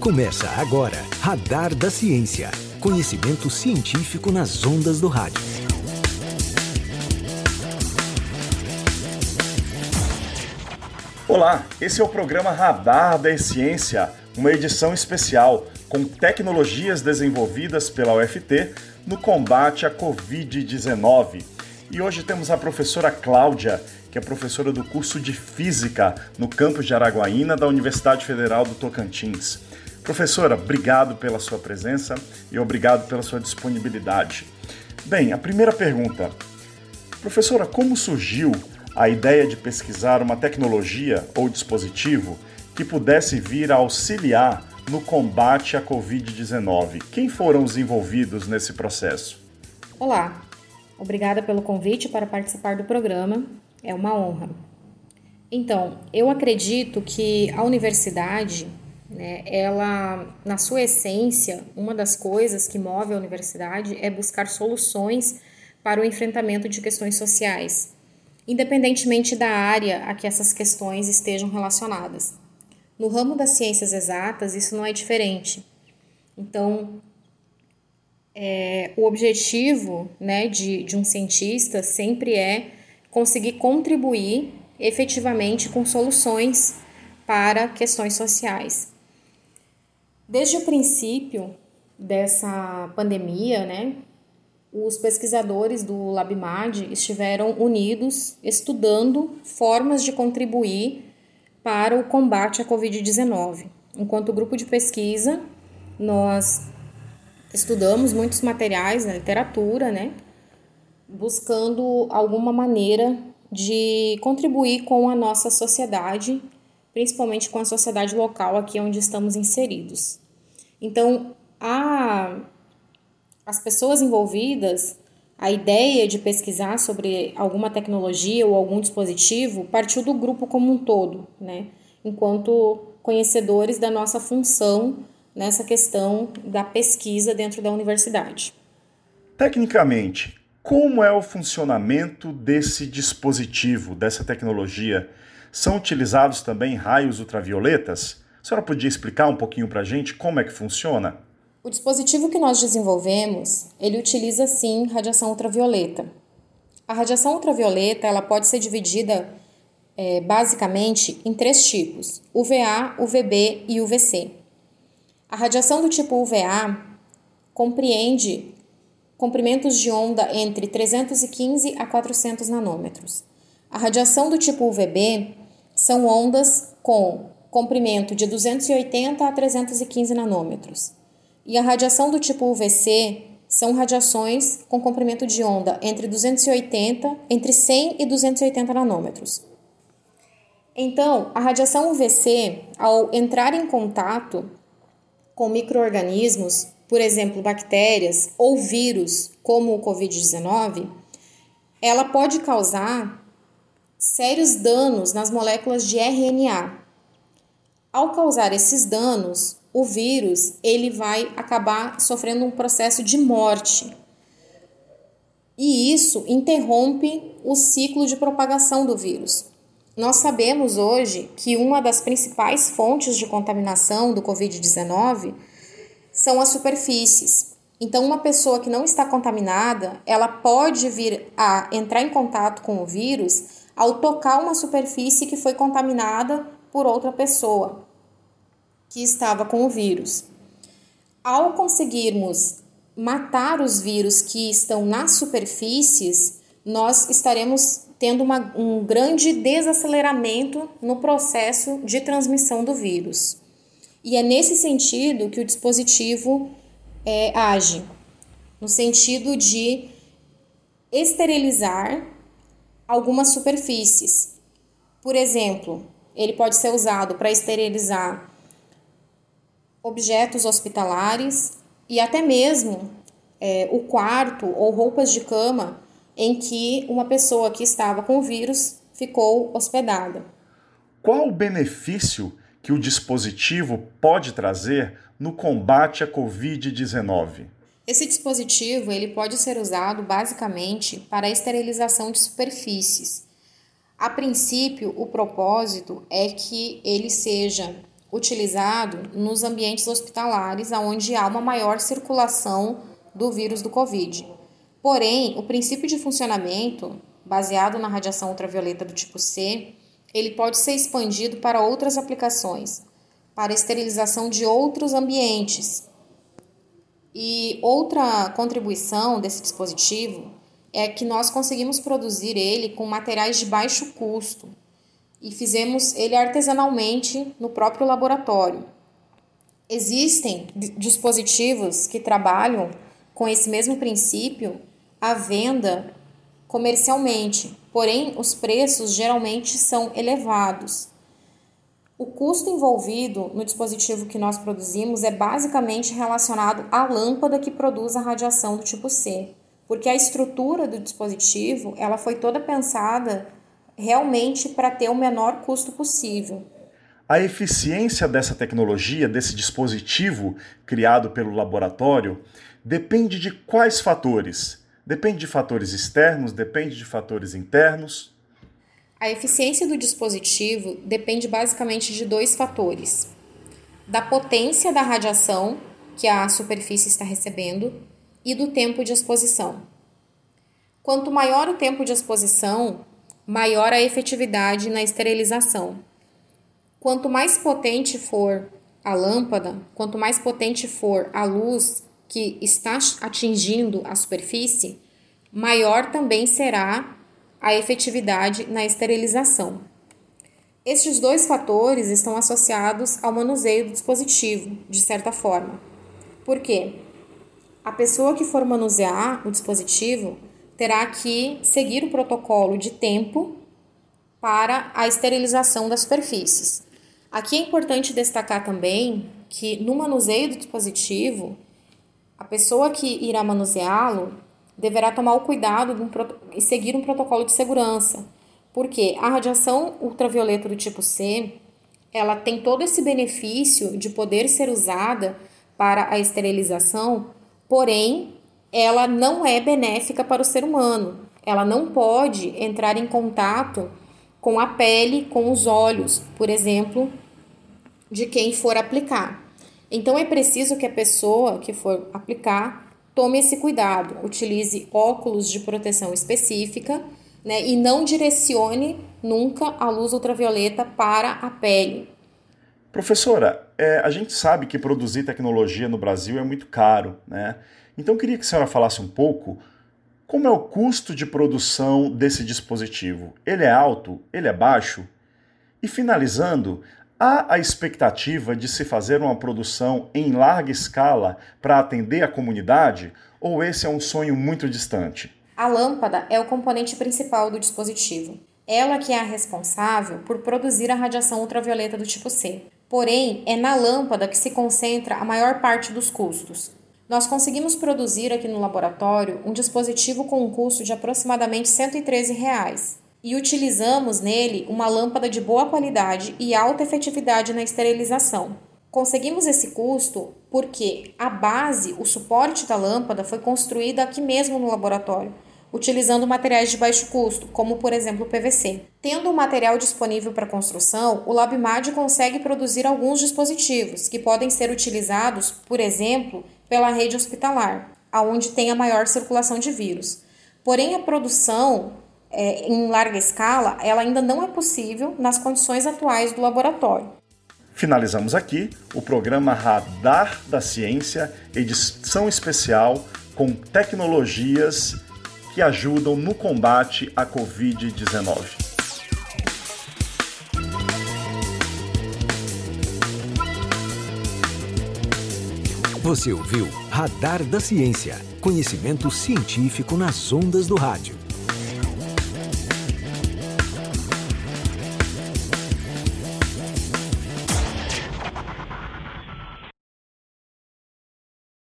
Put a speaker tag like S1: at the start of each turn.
S1: Começa agora, Radar da Ciência. Conhecimento científico nas ondas do rádio.
S2: Olá, esse é o programa Radar da Ciência, uma edição especial com tecnologias desenvolvidas pela UFT no combate à Covid-19. E hoje temos a professora Cláudia, que é professora do curso de Física no campus de Araguaína da Universidade Federal do Tocantins. Professora, obrigado pela sua presença e obrigado pela sua disponibilidade. Bem, a primeira pergunta. Professora, como surgiu a ideia de pesquisar uma tecnologia ou dispositivo que pudesse vir a auxiliar no combate à Covid-19? Quem foram os envolvidos nesse processo?
S3: Olá, obrigada pelo convite para participar do programa. É uma honra. Então, eu acredito que a universidade né? Ela, na sua essência, uma das coisas que move a universidade é buscar soluções para o enfrentamento de questões sociais, independentemente da área a que essas questões estejam relacionadas. No ramo das ciências exatas, isso não é diferente. Então, é, o objetivo né, de, de um cientista sempre é conseguir contribuir efetivamente com soluções para questões sociais. Desde o princípio dessa pandemia, né, os pesquisadores do LabMad estiveram unidos estudando formas de contribuir para o combate à Covid-19. Enquanto grupo de pesquisa, nós estudamos muitos materiais na literatura, né, buscando alguma maneira de contribuir com a nossa sociedade, principalmente com a sociedade local aqui onde estamos inseridos. Então, a, as pessoas envolvidas, a ideia de pesquisar sobre alguma tecnologia ou algum dispositivo partiu do grupo como um todo, né? enquanto conhecedores da nossa função nessa questão da pesquisa dentro da universidade.
S2: Tecnicamente, como é o funcionamento desse dispositivo, dessa tecnologia? São utilizados também raios ultravioletas? A senhora podia explicar um pouquinho para a gente como é que funciona?
S3: O dispositivo que nós desenvolvemos, ele utiliza sim radiação ultravioleta. A radiação ultravioleta ela pode ser dividida é, basicamente em três tipos: UVA, UVB e UVC. A radiação do tipo UVA compreende comprimentos de onda entre 315 a 400 nanômetros. A radiação do tipo UVB são ondas com comprimento de 280 a 315 nanômetros. E a radiação do tipo UVC são radiações com comprimento de onda entre 280, entre 100 e 280 nanômetros. Então, a radiação UVC, ao entrar em contato com microorganismos, por exemplo, bactérias ou vírus, como o COVID-19, ela pode causar sérios danos nas moléculas de RNA, ao causar esses danos, o vírus ele vai acabar sofrendo um processo de morte. E isso interrompe o ciclo de propagação do vírus. Nós sabemos hoje que uma das principais fontes de contaminação do COVID-19 são as superfícies. Então, uma pessoa que não está contaminada, ela pode vir a entrar em contato com o vírus ao tocar uma superfície que foi contaminada por outra pessoa que estava com o vírus. Ao conseguirmos matar os vírus que estão nas superfícies, nós estaremos tendo uma, um grande desaceleramento no processo de transmissão do vírus. E é nesse sentido que o dispositivo é, age no sentido de esterilizar algumas superfícies. Por exemplo, ele pode ser usado para esterilizar objetos hospitalares e até mesmo é, o quarto ou roupas de cama em que uma pessoa que estava com o vírus ficou hospedada.
S2: Qual o benefício que o dispositivo pode trazer no combate à Covid-19?
S3: Esse dispositivo ele pode ser usado basicamente para a esterilização de superfícies. A princípio, o propósito é que ele seja utilizado nos ambientes hospitalares, onde há uma maior circulação do vírus do Covid. Porém, o princípio de funcionamento, baseado na radiação ultravioleta do tipo C, ele pode ser expandido para outras aplicações, para esterilização de outros ambientes. E outra contribuição desse dispositivo é que nós conseguimos produzir ele com materiais de baixo custo e fizemos ele artesanalmente no próprio laboratório. Existem dispositivos que trabalham com esse mesmo princípio à venda comercialmente, porém os preços geralmente são elevados. O custo envolvido no dispositivo que nós produzimos é basicamente relacionado à lâmpada que produz a radiação do tipo C, porque a estrutura do dispositivo ela foi toda pensada realmente para ter o menor custo possível.
S2: A eficiência dessa tecnologia, desse dispositivo criado pelo laboratório, depende de quais fatores? Depende de fatores externos, depende de fatores internos?
S3: A eficiência do dispositivo depende basicamente de dois fatores: da potência da radiação que a superfície está recebendo e do tempo de exposição. Quanto maior o tempo de exposição, maior a efetividade na esterilização. Quanto mais potente for a lâmpada, quanto mais potente for a luz que está atingindo a superfície, maior também será a efetividade na esterilização. Estes dois fatores estão associados ao manuseio do dispositivo, de certa forma. Por quê? A pessoa que for manusear o dispositivo terá que seguir o protocolo de tempo para a esterilização das superfícies. Aqui é importante destacar também que no manuseio do dispositivo, a pessoa que irá manuseá-lo deverá tomar o cuidado um, e seguir um protocolo de segurança, porque a radiação ultravioleta do tipo C, ela tem todo esse benefício de poder ser usada para a esterilização, porém, ela não é benéfica para o ser humano. Ela não pode entrar em contato com a pele, com os olhos, por exemplo, de quem for aplicar. Então é preciso que a pessoa que for aplicar tome esse cuidado, utilize óculos de proteção específica né, e não direcione nunca a luz ultravioleta para a pele.
S2: Professora, é, a gente sabe que produzir tecnologia no Brasil é muito caro, né? Então queria que a senhora falasse um pouco como é o custo de produção desse dispositivo. Ele é alto? Ele é baixo? E finalizando, Há a expectativa de se fazer uma produção em larga escala para atender a comunidade ou esse é um sonho muito distante?
S3: A lâmpada é o componente principal do dispositivo. Ela que é a responsável por produzir a radiação ultravioleta do tipo C. Porém, é na lâmpada que se concentra a maior parte dos custos. Nós conseguimos produzir aqui no laboratório um dispositivo com um custo de aproximadamente 113 reais e utilizamos nele uma lâmpada de boa qualidade e alta efetividade na esterilização. Conseguimos esse custo porque a base, o suporte da lâmpada foi construída aqui mesmo no laboratório, utilizando materiais de baixo custo, como por exemplo o PVC. Tendo o material disponível para construção, o LabMad consegue produzir alguns dispositivos que podem ser utilizados, por exemplo, pela rede hospitalar, aonde tem a maior circulação de vírus. Porém, a produção é, em larga escala, ela ainda não é possível nas condições atuais do laboratório.
S2: Finalizamos aqui o programa Radar da Ciência, edição especial com tecnologias que ajudam no combate à Covid-19.
S1: Você ouviu Radar da Ciência, conhecimento científico nas ondas do rádio.